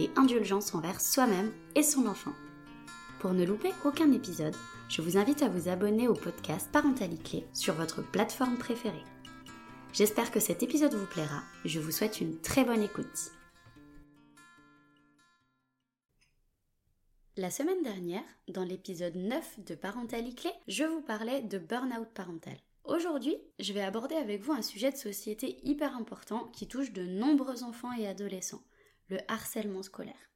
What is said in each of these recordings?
et indulgence envers soi-même et son enfant. Pour ne louper aucun épisode, je vous invite à vous abonner au podcast Parentalité sur votre plateforme préférée. J'espère que cet épisode vous plaira et je vous souhaite une très bonne écoute. La semaine dernière, dans l'épisode 9 de Parentalité, je vous parlais de burn-out parental. Aujourd'hui, je vais aborder avec vous un sujet de société hyper important qui touche de nombreux enfants et adolescents, le harcèlement scolaire.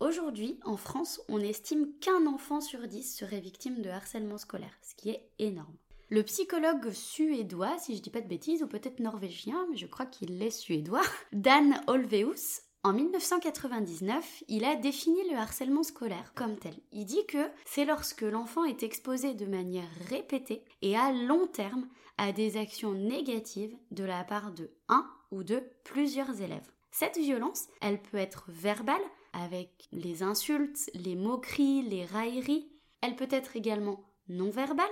Aujourd'hui, en France, on estime qu'un enfant sur dix serait victime de harcèlement scolaire, ce qui est énorme. Le psychologue suédois, si je dis pas de bêtises, ou peut-être norvégien, mais je crois qu'il est suédois, Dan Olveus, en 1999, il a défini le harcèlement scolaire comme tel. Il dit que c'est lorsque l'enfant est exposé de manière répétée et à long terme à des actions négatives de la part de un ou de plusieurs élèves. Cette violence, elle peut être verbale, avec les insultes, les moqueries, les railleries. Elle peut être également non verbale,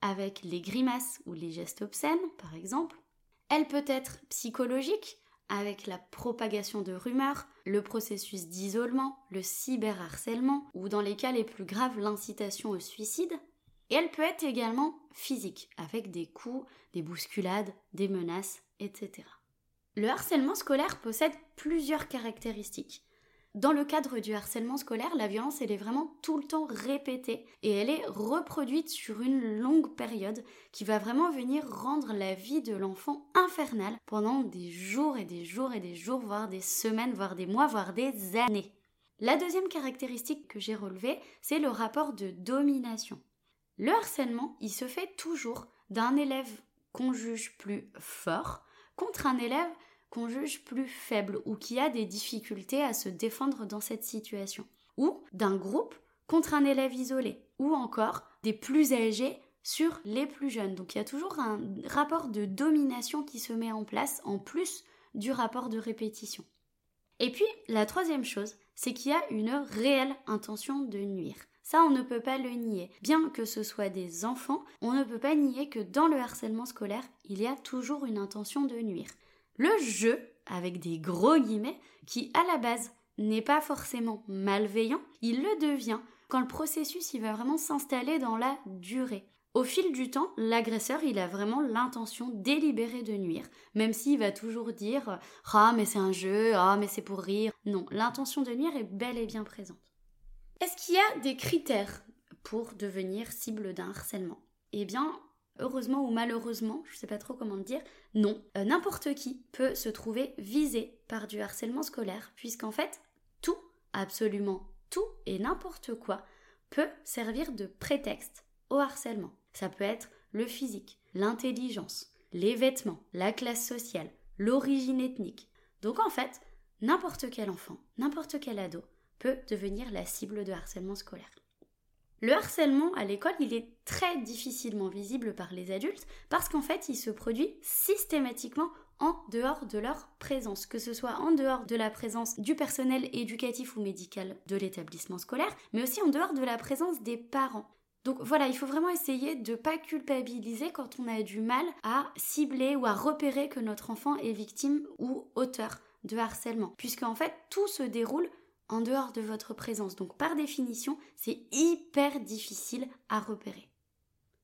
avec les grimaces ou les gestes obscènes, par exemple. Elle peut être psychologique, avec la propagation de rumeurs, le processus d'isolement, le cyberharcèlement, ou dans les cas les plus graves, l'incitation au suicide. Et elle peut être également physique, avec des coups, des bousculades, des menaces, etc. Le harcèlement scolaire possède plusieurs caractéristiques. Dans le cadre du harcèlement scolaire, la violence, est vraiment tout le temps répétée et elle est reproduite sur une longue période qui va vraiment venir rendre la vie de l'enfant infernale pendant des jours et des jours et des jours, voire des semaines, voire des mois, voire des années. La deuxième caractéristique que j'ai relevée, c'est le rapport de domination. Le harcèlement, il se fait toujours d'un élève qu'on juge plus fort contre un élève qu'on juge plus faible ou qui a des difficultés à se défendre dans cette situation. Ou d'un groupe contre un élève isolé. Ou encore des plus âgés sur les plus jeunes. Donc il y a toujours un rapport de domination qui se met en place en plus du rapport de répétition. Et puis la troisième chose, c'est qu'il y a une réelle intention de nuire. Ça, on ne peut pas le nier. Bien que ce soit des enfants, on ne peut pas nier que dans le harcèlement scolaire, il y a toujours une intention de nuire. Le jeu, avec des gros guillemets, qui à la base n'est pas forcément malveillant, il le devient quand le processus il va vraiment s'installer dans la durée. Au fil du temps, l'agresseur, il a vraiment l'intention délibérée de nuire, même s'il va toujours dire "Ah mais c'est un jeu, ah mais c'est pour rire". Non, l'intention de nuire est bel et bien présente. Est-ce qu'il y a des critères pour devenir cible d'un harcèlement? Eh bien, heureusement ou malheureusement, je ne sais pas trop comment le dire, non. Euh, n'importe qui peut se trouver visé par du harcèlement scolaire, puisqu'en fait, tout, absolument tout et n'importe quoi peut servir de prétexte au harcèlement. Ça peut être le physique, l'intelligence, les vêtements, la classe sociale, l'origine ethnique. Donc en fait, n'importe quel enfant, n'importe quel ado peut devenir la cible de harcèlement scolaire. Le harcèlement à l'école, il est très difficilement visible par les adultes parce qu'en fait, il se produit systématiquement en dehors de leur présence, que ce soit en dehors de la présence du personnel éducatif ou médical de l'établissement scolaire, mais aussi en dehors de la présence des parents. Donc voilà, il faut vraiment essayer de ne pas culpabiliser quand on a du mal à cibler ou à repérer que notre enfant est victime ou auteur de harcèlement, puisque en fait tout se déroule en dehors de votre présence. Donc par définition, c'est hyper difficile à repérer.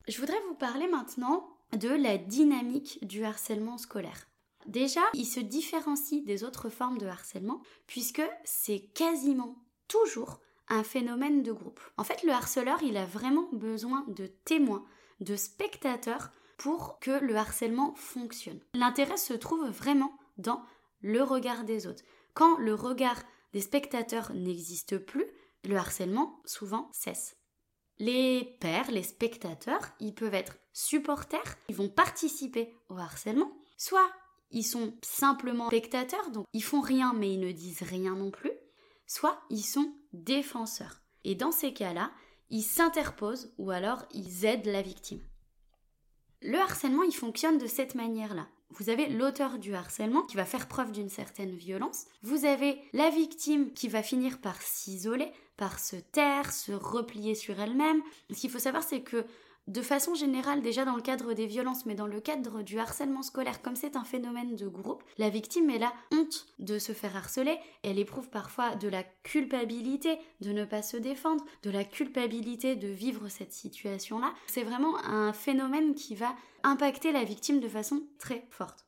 Je voudrais vous parler maintenant de la dynamique du harcèlement scolaire. Déjà, il se différencie des autres formes de harcèlement puisque c'est quasiment toujours un phénomène de groupe. En fait, le harceleur, il a vraiment besoin de témoins, de spectateurs pour que le harcèlement fonctionne. L'intérêt se trouve vraiment dans le regard des autres. Quand le regard les spectateurs n'existent plus, le harcèlement souvent cesse. Les pères, les spectateurs, ils peuvent être supporters, ils vont participer au harcèlement, soit ils sont simplement spectateurs, donc ils font rien mais ils ne disent rien non plus, soit ils sont défenseurs. Et dans ces cas-là, ils s'interposent ou alors ils aident la victime. Le harcèlement, il fonctionne de cette manière-là. Vous avez l'auteur du harcèlement qui va faire preuve d'une certaine violence. Vous avez la victime qui va finir par s'isoler, par se taire, se replier sur elle-même. Ce qu'il faut savoir, c'est que de façon générale, déjà dans le cadre des violences, mais dans le cadre du harcèlement scolaire, comme c'est un phénomène de groupe, la victime est la honte de se faire harceler, elle éprouve parfois de la culpabilité de ne pas se défendre, de la culpabilité de vivre cette situation-là. C'est vraiment un phénomène qui va impacter la victime de façon très forte.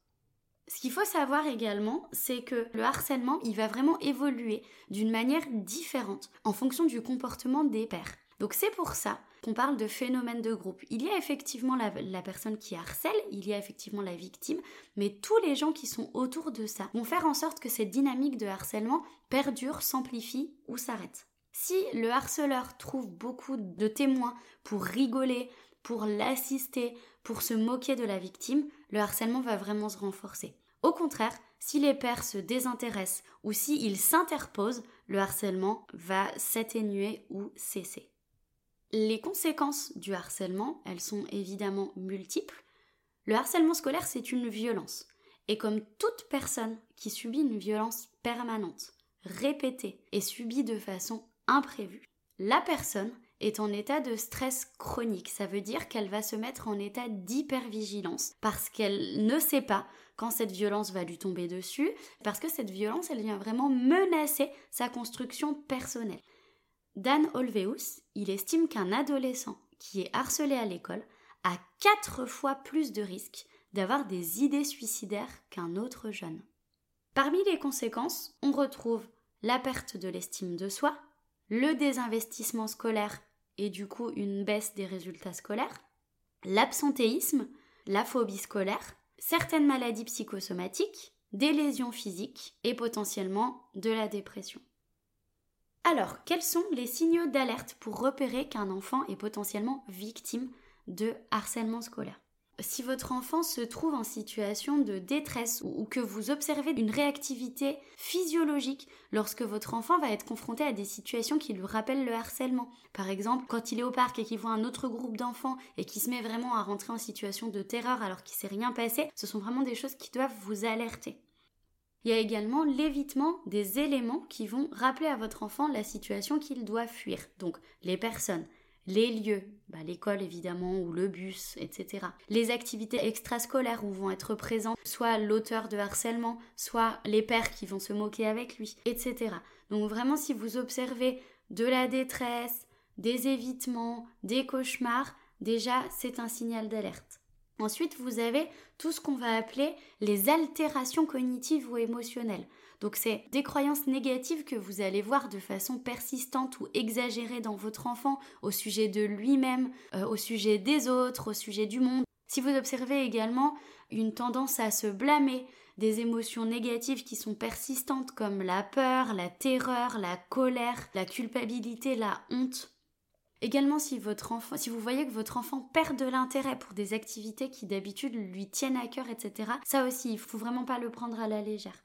Ce qu'il faut savoir également, c'est que le harcèlement, il va vraiment évoluer d'une manière différente en fonction du comportement des pères. Donc c'est pour ça qu'on parle de phénomène de groupe. Il y a effectivement la, personne qui harcèle, il y a effectivement la victime, mais tous les gens qui sont autour de ça vont faire en sorte que cette dynamique de harcèlement perdure, s'amplifie ou s'arrête. Si le harceleur trouve beaucoup de témoins pour rigoler, pour l'assister, pour se moquer de la victime, le harcèlement va vraiment se renforcer. Au contraire, si les pères se désintéressent ou s'ils s'interposent, le harcèlement va s'atténuer ou cesser. Les conséquences du harcèlement, elles sont évidemment multiples. Le harcèlement scolaire, c'est une violence. Et comme toute personne qui subit une violence permanente, répétée et subie de façon imprévue, la personne est en état de stress chronique. Ça veut dire qu'elle va se mettre en état d'hypervigilance parce qu'elle ne sait pas quand cette violence va lui tomber dessus, parce que cette violence, elle vient vraiment menacer sa construction personnelle. Dan Olveus, il estime qu'un adolescent qui est harcelé à l'école a quatre fois plus de risques d'avoir des idées suicidaires qu'un autre jeune. Parmi les conséquences, on retrouve la perte de l'estime de soi, le désinvestissement scolaire et du coup une baisse des résultats scolaires, l'absentéisme, la phobie scolaire, certaines maladies psychosomatiques, des lésions physiques et potentiellement de la dépression. Alors, quels sont les signaux d'alerte pour repérer qu'un enfant est potentiellement victime de harcèlement scolaire? Si votre enfant se trouve en situation de détresse ou que vous observez une réactivité physiologique lorsque votre enfant va être confronté à des situations qui lui rappellent le harcèlement. Par exemple, quand il est au parc et qu'il voit un autre groupe d'enfants et qu'il se met vraiment à rentrer en situation de terreur alors qu'il s'est rien passé, ce sont vraiment des choses qui doivent vous alerter. Il y a également l'évitement des éléments qui vont rappeler à votre enfant la situation qu'il doit fuir. Donc les personnes, les lieux, bah, l'école évidemment ou le bus, etc. Les activités extrascolaires où vont être présents soit l'auteur de harcèlement, soit les pères qui vont se moquer avec lui, etc. Donc vraiment si vous observez de la détresse, des évitements, des cauchemars, déjà c'est un signal d'alerte. Ensuite, vous avez tout ce qu'on va appeler les altérations cognitives ou émotionnelles. Donc c'est des croyances négatives que vous allez voir de façon persistante ou exagérée dans votre enfant au sujet de lui-même, euh, au sujet des autres, au sujet du monde. Si vous observez également une tendance à se blâmer, des émotions négatives qui sont persistantes comme la peur, la terreur, la colère, la culpabilité, la honte, Également, si, votre enfant, si vous voyez que votre enfant perd de l'intérêt pour des activités qui d'habitude lui tiennent à cœur, etc., ça aussi, il faut vraiment pas le prendre à la légère.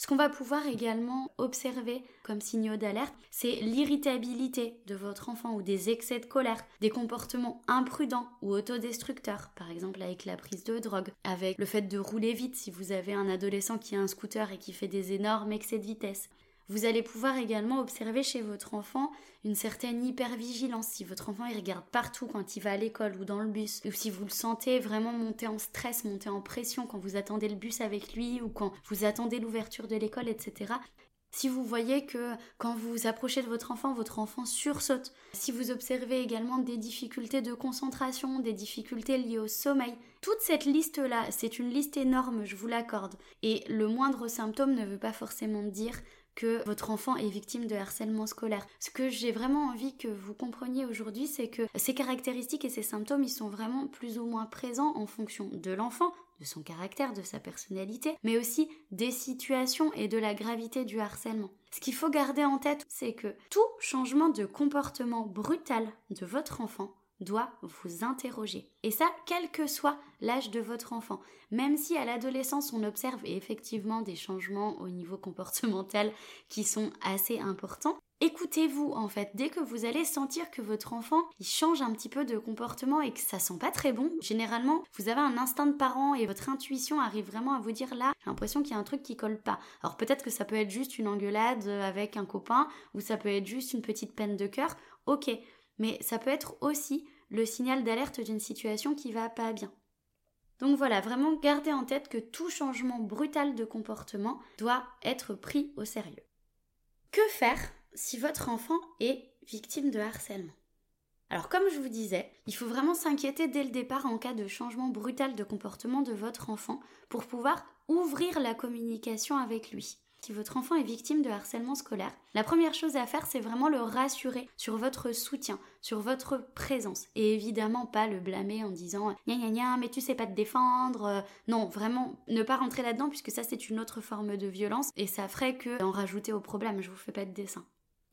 Ce qu'on va pouvoir également observer comme signaux d'alerte, c'est l'irritabilité de votre enfant ou des excès de colère, des comportements imprudents ou autodestructeurs, par exemple avec la prise de drogue, avec le fait de rouler vite si vous avez un adolescent qui a un scooter et qui fait des énormes excès de vitesse, vous allez pouvoir également observer chez votre enfant une certaine hypervigilance. Si votre enfant il regarde partout quand il va à l'école ou dans le bus, ou si vous le sentez vraiment monter en stress, monter en pression quand vous attendez le bus avec lui ou quand vous attendez l'ouverture de l'école, etc. Si vous voyez que quand vous vous approchez de votre enfant, votre enfant sursaute. Si vous observez également des difficultés de concentration, des difficultés liées au sommeil, toute cette liste-là, c'est une liste énorme, je vous l'accorde. Et le moindre symptôme ne veut pas forcément dire que votre enfant est victime de harcèlement scolaire. Ce que j'ai vraiment envie que vous compreniez aujourd'hui, c'est que ces caractéristiques et ces symptômes, ils sont vraiment plus ou moins présents en fonction de l'enfant, de son caractère, de sa personnalité, mais aussi des situations et de la gravité du harcèlement. Ce qu'il faut garder en tête, c'est que tout changement de comportement brutal de votre enfant doit vous interroger. Et ça, quel que soit l'âge de votre enfant. Même si à l'adolescence, on observe effectivement des changements au niveau comportemental qui sont assez importants, Écoutez-vous en fait, dès que vous allez sentir que votre enfant il change un petit peu de comportement et que ça sent pas très bon, généralement vous avez un instinct de parent et votre intuition arrive vraiment à vous dire là, j'ai l'impression qu'il y a un truc qui colle pas. Alors peut-être que ça peut être juste une engueulade avec un copain ou ça peut être juste une petite peine de cœur, ok, mais ça peut être aussi le signal d'alerte d'une situation qui va pas bien. Donc voilà, vraiment gardez en tête que tout changement brutal de comportement doit être pris au sérieux. Que faire si votre enfant est victime de harcèlement? Alors comme je vous disais, il faut vraiment s'inquiéter dès le départ en cas de changement brutal de comportement de votre enfant pour pouvoir ouvrir la communication avec lui. Si votre enfant est victime de harcèlement scolaire, la première chose à faire, c'est vraiment le rassurer sur votre soutien, sur votre présence. Et évidemment, pas le blâmer en disant Gna gna gna, mais tu sais pas te défendre. Non, vraiment, ne pas rentrer là-dedans, puisque ça, c'est une autre forme de violence et ça ferait que en rajouter au problème. Je vous fais pas de dessin.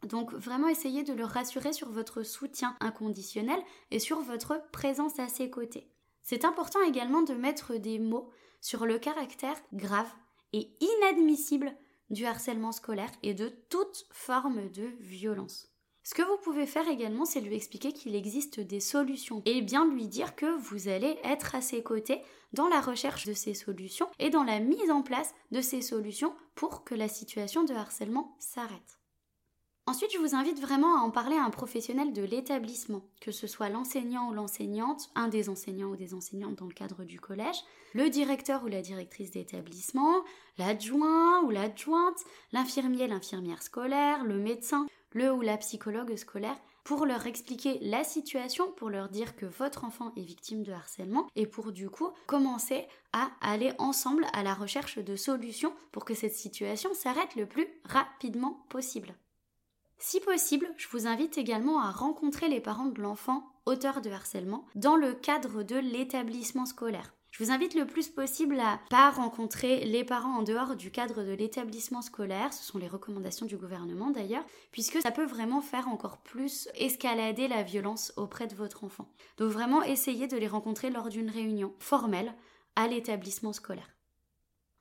Donc vraiment essayez de le rassurer sur votre soutien inconditionnel et sur votre présence à ses côtés. C'est important également de mettre des mots sur le caractère grave et inadmissible du harcèlement scolaire et de toute forme de violence. Ce que vous pouvez faire également, c'est lui expliquer qu'il existe des solutions et bien lui dire que vous allez être à ses côtés dans la recherche de ces solutions et dans la mise en place de ces solutions pour que la situation de harcèlement s'arrête. Ensuite, je vous invite vraiment à en parler à un professionnel de l'établissement, que ce soit l'enseignant ou l'enseignante, un des enseignants ou des enseignantes dans le cadre du collège, le directeur ou la directrice d'établissement, l'adjoint ou l'adjointe, l'infirmier, l'infirmière scolaire, le médecin, le ou la psychologue scolaire, pour leur expliquer la situation, pour leur dire que votre enfant est victime de harcèlement et pour du coup commencer à aller ensemble à la recherche de solutions pour que cette situation s'arrête le plus rapidement possible. Si possible, je vous invite également à rencontrer les parents de l'enfant auteur de harcèlement dans le cadre de l'établissement scolaire. Je vous invite le plus possible à pas rencontrer les parents en dehors du cadre de l'établissement scolaire, ce sont les recommandations du gouvernement d'ailleurs, puisque ça peut vraiment faire encore plus escalader la violence auprès de votre enfant. Donc vraiment essayez de les rencontrer lors d'une réunion formelle à l'établissement scolaire.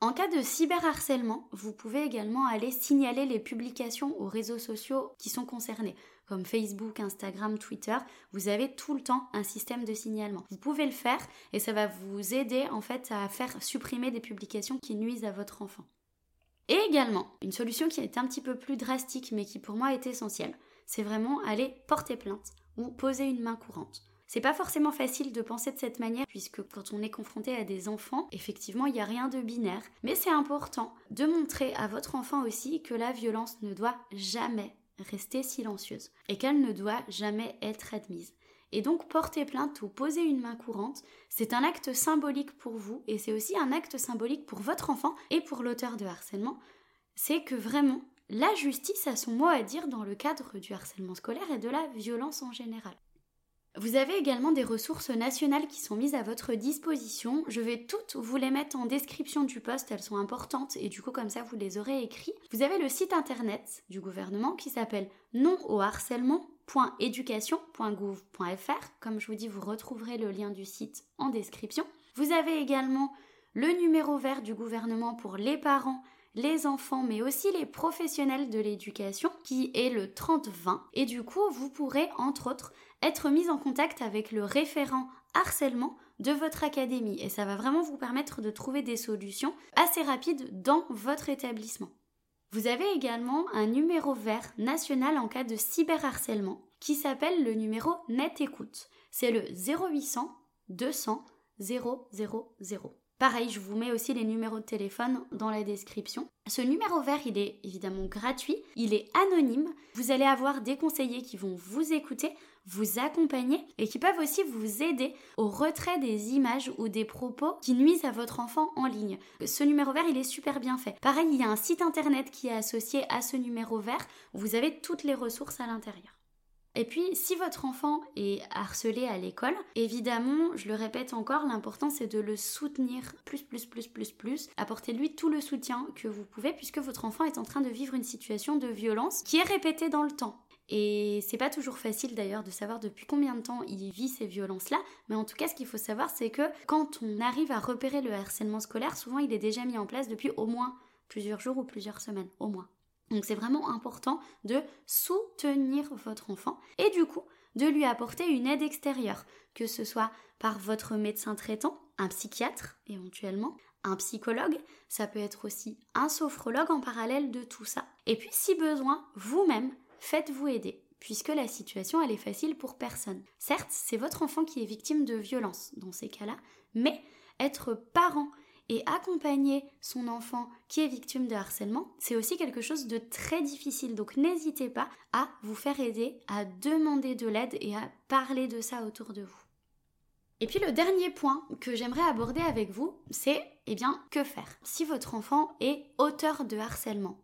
En cas de cyberharcèlement, vous pouvez également aller signaler les publications aux réseaux sociaux qui sont concernés, comme Facebook, Instagram, Twitter. Vous avez tout le temps un système de signalement. Vous pouvez le faire et ça va vous aider en fait à faire supprimer des publications qui nuisent à votre enfant. Et également, une solution qui est un petit peu plus drastique mais qui pour moi est essentielle, c'est vraiment aller porter plainte ou poser une main courante. C'est pas forcément facile de penser de cette manière puisque quand on est confronté à des enfants, effectivement, il n'y a rien de binaire. Mais c'est important de montrer à votre enfant aussi que la violence ne doit jamais rester silencieuse et qu'elle ne doit jamais être admise. Et donc porter plainte ou poser une main courante, c'est un acte symbolique pour vous et c'est aussi un acte symbolique pour votre enfant et pour l'auteur de harcèlement. C'est que vraiment, la justice a son mot à dire dans le cadre du harcèlement scolaire et de la violence en général. Vous avez également des ressources nationales qui sont mises à votre disposition. Je vais toutes vous les mettre en description du post, elles sont importantes et du coup comme ça vous les aurez écrits. Vous avez le site internet du gouvernement qui s'appelle non au Comme je vous dis, vous retrouverez le lien du site en description. Vous avez également le numéro vert du gouvernement pour les parents les enfants, mais aussi les professionnels de l'éducation, qui est le 30-20. Et du coup, vous pourrez, entre autres, être mis en contact avec le référent harcèlement de votre académie. Et ça va vraiment vous permettre de trouver des solutions assez rapides dans votre établissement. Vous avez également un numéro vert national en cas de cyberharcèlement qui s'appelle le numéro Net Écoute. C'est le 0800 200 000. Pareil, je vous mets aussi les numéros de téléphone dans la description. Ce numéro vert, il est évidemment gratuit, il est anonyme. Vous allez avoir des conseillers qui vont vous écouter, vous accompagner et qui peuvent aussi vous aider au retrait des images ou des propos qui nuisent à votre enfant en ligne. Ce numéro vert, il est super bien fait. Pareil, il y a un site internet qui est associé à ce numéro vert. Vous avez toutes les ressources à l'intérieur. Et puis, si votre enfant est harcelé à l'école, évidemment, je le répète encore, l'important c'est de le soutenir plus, plus, plus, plus, plus. Apportez-lui tout le soutien que vous pouvez puisque votre enfant est en train de vivre une situation de violence qui est répétée dans le temps. Et c'est pas toujours facile d'ailleurs de savoir depuis combien de temps il vit ces violences-là, mais en tout cas, ce qu'il faut savoir, c'est que quand on arrive à repérer le harcèlement scolaire, souvent il est déjà mis en place depuis au moins plusieurs jours ou plusieurs semaines, au moins. Donc c'est vraiment important de soutenir votre enfant et du coup de lui apporter une aide extérieure, que ce soit par votre médecin traitant, un psychiatre éventuellement, un psychologue, ça peut être aussi un sophrologue en parallèle de tout ça. Et puis si besoin, vous-même, faites-vous aider puisque la situation elle est facile pour personne. Certes, c'est votre enfant qui est victime de violence dans ces cas-là, mais être parent et accompagner son enfant qui est victime de harcèlement, c'est aussi quelque chose de très difficile. Donc n'hésitez pas à vous faire aider, à demander de l'aide et à parler de ça autour de vous. Et puis le dernier point que j'aimerais aborder avec vous, c'est eh bien que faire si votre enfant est auteur de harcèlement?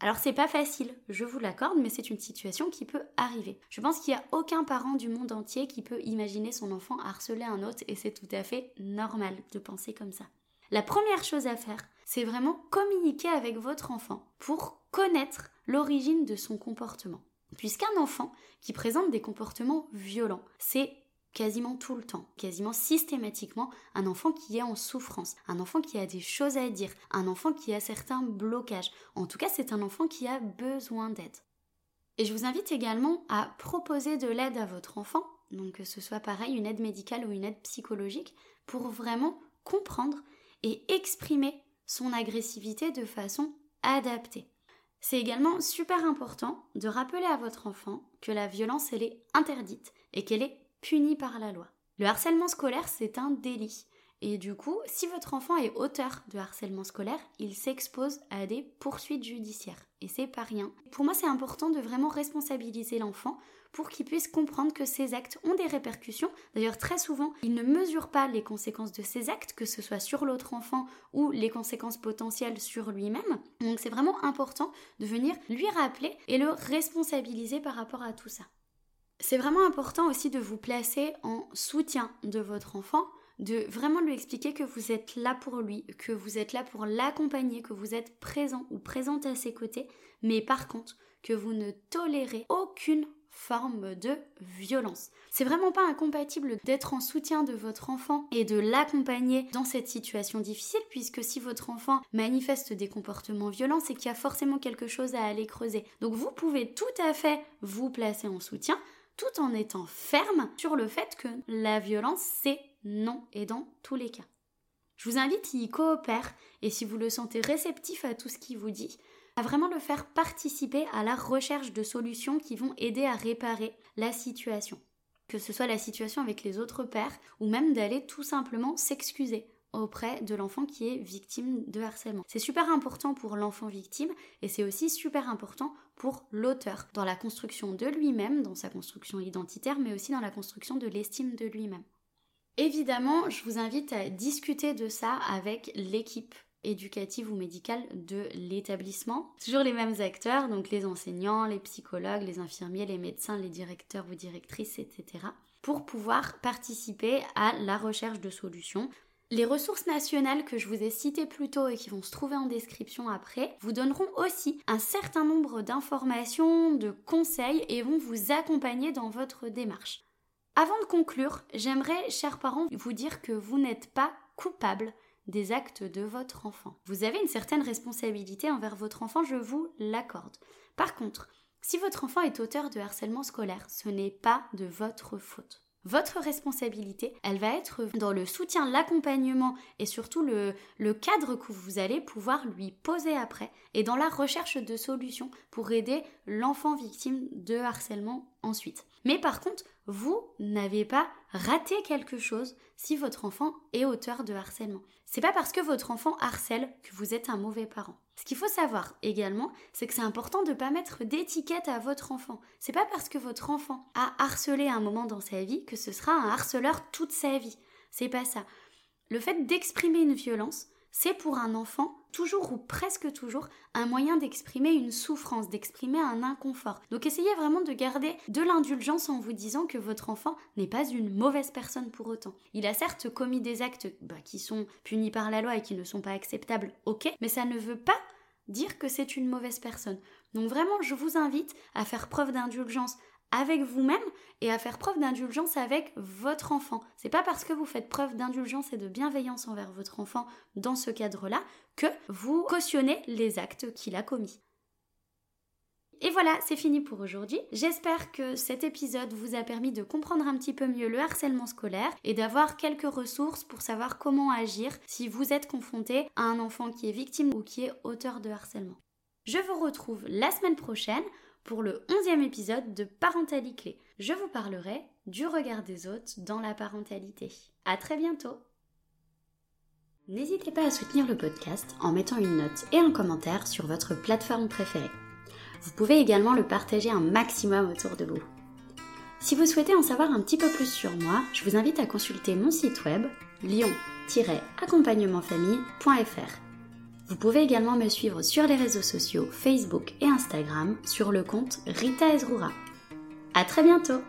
Alors c'est pas facile, je vous l'accorde, mais c'est une situation qui peut arriver. Je pense qu'il n'y a aucun parent du monde entier qui peut imaginer son enfant harceler un autre et c'est tout à fait normal de penser comme ça. La première chose à faire, c'est vraiment communiquer avec votre enfant pour connaître l'origine de son comportement. Puisqu'un enfant qui présente des comportements violents, c'est quasiment tout le temps, quasiment systématiquement, un enfant qui est en souffrance, un enfant qui a des choses à dire, un enfant qui a certains blocages. En tout cas, c'est un enfant qui a besoin d'aide. Et je vous invite également à proposer de l'aide à votre enfant, donc que ce soit pareil, une aide médicale ou une aide psychologique, pour vraiment comprendre et exprimer son agressivité de façon adaptée. C'est également super important de rappeler à votre enfant que la violence, elle est interdite et qu'elle est puni par la loi. Le harcèlement scolaire, c'est un délit. Et du coup, si votre enfant est auteur de harcèlement scolaire, il s'expose à des poursuites judiciaires. Et c'est pas rien. Pour moi, c'est important de vraiment responsabiliser l'enfant pour qu'il puisse comprendre que ces actes ont des répercussions. D'ailleurs, très souvent, il ne mesure pas les conséquences de ces actes, que ce soit sur l'autre enfant ou les conséquences potentielles sur lui-même. Donc c'est vraiment important de venir lui rappeler et le responsabiliser par rapport à tout ça. C'est vraiment important aussi de vous placer en soutien de votre enfant, de vraiment lui expliquer que vous êtes là pour lui, que vous êtes là pour l'accompagner, que vous êtes présent ou présente à ses côtés, mais par contre que vous ne tolérez aucune forme de violence. C'est vraiment pas incompatible d'être en soutien de votre enfant et de l'accompagner dans cette situation difficile puisque si votre enfant manifeste des comportements violents, c'est qu'il y a forcément quelque chose à aller creuser. Donc vous pouvez tout à fait vous placer en soutien tout en étant ferme sur le fait que la violence, c'est non et dans tous les cas. Je vous invite à y coopérer et si vous le sentez réceptif à tout ce qu'il vous dit, à vraiment le faire participer à la recherche de solutions qui vont aider à réparer la situation. Que ce soit la situation avec les autres pères ou même d'aller tout simplement s'excuser auprès de l'enfant qui est victime de harcèlement. C'est super important pour l'enfant victime et c'est aussi super important pour l'auteur dans la construction de lui-même, dans sa construction identitaire, mais aussi dans la construction de l'estime de lui-même. Évidemment, je vous invite à discuter de ça avec l'équipe éducative ou médicale de l'établissement. Toujours les mêmes acteurs, donc les enseignants, les psychologues, les infirmiers, les médecins, les directeurs ou directrices, etc. pour pouvoir participer à la recherche de solutions les ressources nationales que je vous ai citées plus tôt et qui vont se trouver en description après vous donneront aussi un certain nombre d'informations, de conseils et vont vous accompagner dans votre démarche. Avant de conclure, j'aimerais, chers parents, vous dire que vous n'êtes pas coupable des actes de votre enfant. Vous avez une certaine responsabilité envers votre enfant, je vous l'accorde. Par contre, si votre enfant est auteur de harcèlement scolaire, ce n'est pas de votre faute. Votre responsabilité, elle va être dans le soutien, l'accompagnement et surtout le, cadre que vous allez pouvoir lui poser après et dans la recherche de solutions pour aider l'enfant victime de harcèlement ensuite. Mais par contre, vous n'avez pas raté quelque chose si votre enfant est auteur de harcèlement. C'est pas parce que votre enfant harcèle que vous êtes un mauvais parent. Ce qu'il faut savoir également, c'est que c'est important de ne pas mettre d'étiquette à votre enfant. C'est pas parce que votre enfant a harcelé un moment dans sa vie que ce sera un harceleur toute sa vie. C'est pas ça. Le fait d'exprimer une violence, c'est pour un enfant toujours ou presque toujours un moyen d'exprimer une souffrance, d'exprimer un inconfort. Donc essayez vraiment de garder de l'indulgence en vous disant que votre enfant n'est pas une mauvaise personne pour autant. Il a certes commis des actes bah, qui sont punis par la loi et qui ne sont pas acceptables, ok, mais ça ne veut pas dire que c'est une mauvaise personne. Donc vraiment, je vous invite à faire preuve d'indulgence avec vous-même et à faire preuve d'indulgence avec votre enfant. C'est pas parce que vous faites preuve d'indulgence et de bienveillance envers votre enfant dans ce cadre-là que vous cautionnez les actes qu'il a commis. Et voilà, c'est fini pour aujourd'hui. J'espère que cet épisode vous a permis de comprendre un petit peu mieux le harcèlement scolaire et d'avoir quelques ressources pour savoir comment agir si vous êtes confronté à un enfant qui est victime ou qui est auteur de harcèlement. Je vous retrouve la semaine prochaine pour le onzième épisode de Parentalité Je vous parlerai du regard des autres dans la parentalité. À très bientôt N'hésitez pas à soutenir le podcast en mettant une note et un commentaire sur votre plateforme préférée. Vous pouvez également le partager un maximum autour de vous. Si vous souhaitez en savoir un petit peu plus sur moi, je vous invite à consulter mon site web lion-accompagnementfamille.fr. Vous pouvez également me suivre sur les réseaux sociaux Facebook et Instagram sur le compte Rita Ezrura. À très bientôt!